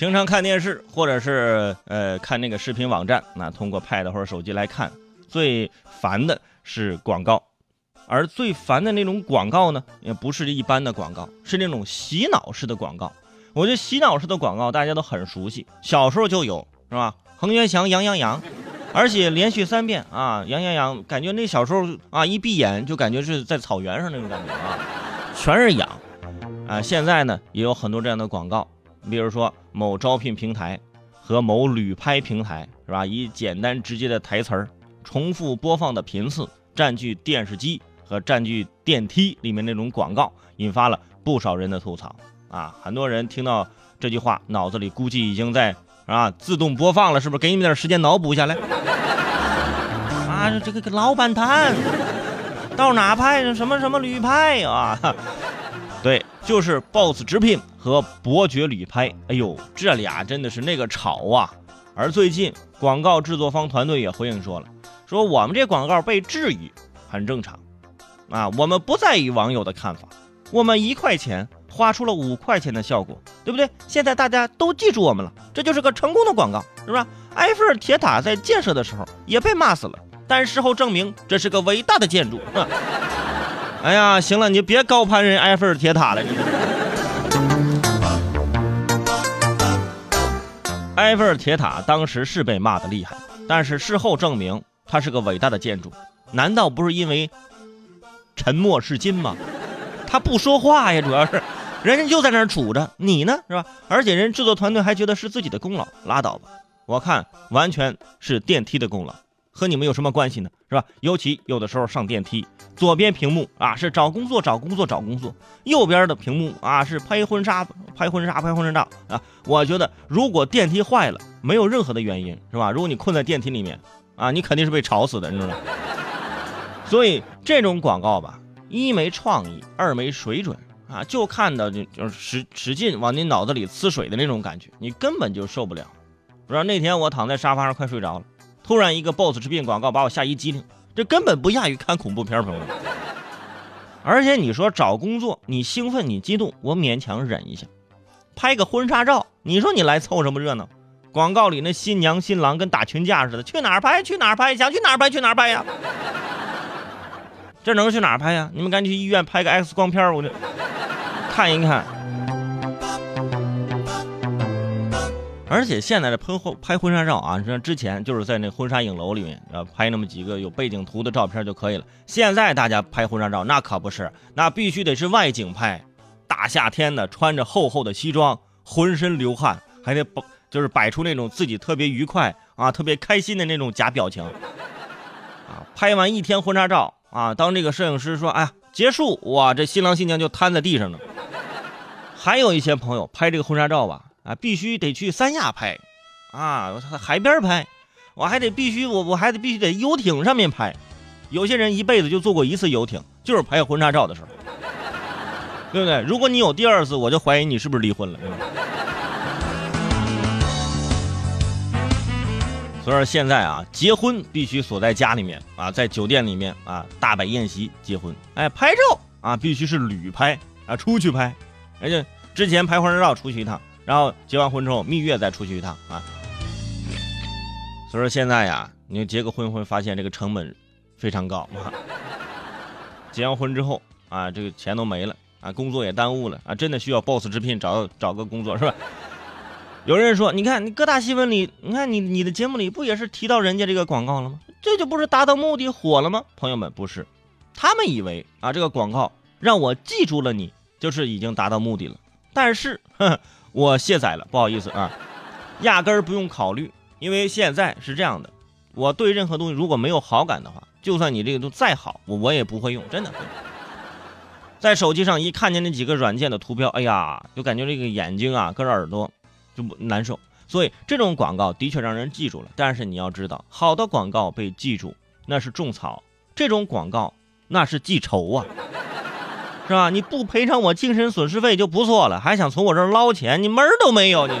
平常看电视或者是呃看那个视频网站，那通过 Pad 或者手机来看，最烦的是广告，而最烦的那种广告呢，也不是一般的广告，是那种洗脑式的广告。我觉得洗脑式的广告大家都很熟悉，小时候就有，是吧？恒源祥羊羊羊，而且连续三遍啊，羊羊羊，感觉那小时候啊一闭眼就感觉是在草原上那种感觉啊，全是羊啊。现在呢也有很多这样的广告。你比如说某招聘平台和某旅拍平台，是吧？以简单直接的台词儿、重复播放的频次，占据电视机和占据电梯里面那种广告，引发了不少人的吐槽啊！很多人听到这句话，脑子里估计已经在啊自动播放了，是不是？给你们点时间脑补下来啊！这个老板谈到哪拍什么什么旅拍啊？对，就是 BOSS 直聘和伯爵旅拍。哎呦，这俩真的是那个吵啊！而最近广告制作方团队也回应说了，说我们这广告被质疑很正常啊，我们不在意网友的看法，我们一块钱花出了五块钱的效果，对不对？现在大家都记住我们了，这就是个成功的广告，是吧？埃菲尔铁塔在建设的时候也被骂死了，但事后证明这是个伟大的建筑。哎呀，行了，你别高攀人埃菲尔铁塔了。埃菲尔铁塔当时是被骂的厉害，但是事后证明它是个伟大的建筑。难道不是因为沉默是金吗？他不说话呀，主要是人家就在那儿杵着，你呢是吧？而且人制作团队还觉得是自己的功劳，拉倒吧。我看完全是电梯的功劳。和你们有什么关系呢？是吧？尤其有的时候上电梯，左边屏幕啊是找工作找工作找工作，右边的屏幕啊是拍婚纱拍婚纱拍婚纱照啊。我觉得如果电梯坏了，没有任何的原因，是吧？如果你困在电梯里面啊，你肯定是被吵死的，你知道吗？所以这种广告吧，一没创意，二没水准啊，就看到就就使使劲往你脑子里呲水的那种感觉，你根本就受不了。不知道那天我躺在沙发上快睡着了。突然一个 BOSS 直聘广告把我吓一激灵，这根本不亚于看恐怖片，朋友们。而且你说找工作，你兴奋你激动，我勉强忍一下。拍个婚纱照，你说你来凑什么热闹？广告里那新娘新郎跟打群架似的，去哪儿拍？去哪儿拍？想去哪儿拍？去哪儿拍呀？这能去哪儿拍呀？你们赶紧去医院拍个 X 光片，我就看一看。而且现在的喷婚拍婚纱照啊，你说之前就是在那婚纱影楼里面啊拍那么几个有背景图的照片就可以了。现在大家拍婚纱照那可不是，那必须得是外景拍，大夏天的穿着厚厚的西装，浑身流汗，还得摆就是摆出那种自己特别愉快啊、特别开心的那种假表情啊。拍完一天婚纱照啊，当这个摄影师说：“哎呀，结束！”哇，这新郎新娘就瘫在地上了。还有一些朋友拍这个婚纱照吧。啊，必须得去三亚拍，啊，海边拍，我还得必须我我还得必须得游艇上面拍，有些人一辈子就坐过一次游艇，就是拍婚纱照的时候，对不对？如果你有第二次，我就怀疑你是不是离婚了。所以说现在啊，结婚必须锁在家里面啊，在酒店里面啊，大摆宴席结婚。哎，拍照啊，必须是旅拍啊，出去拍，而且之前拍婚纱照出去一趟。然后结完婚之后，蜜月再出去一趟啊。所以说现在呀，你结个婚会发现这个成本非常高啊。结完婚之后啊，这个钱都没了啊，工作也耽误了啊，真的需要 boss 直聘找找个工作是吧？有人说，你看你各大新闻里，你看你你的节目里不也是提到人家这个广告了吗？这就不是达到目的火了吗？朋友们，不是，他们以为啊这个广告让我记住了你，就是已经达到目的了。但是，呵。我卸载了，不好意思啊，压根儿不用考虑，因为现在是这样的，我对任何东西如果没有好感的话，就算你这个都再好，我我也不会用，真的。在手机上一看见那几个软件的图标，哎呀，就感觉这个眼睛啊，跟着耳朵就不难受。所以这种广告的确让人记住了，但是你要知道，好的广告被记住那是种草，这种广告那是记仇啊。是吧？你不赔偿我精神损失费就不错了，还想从我这儿捞钱，你门儿都没有！你。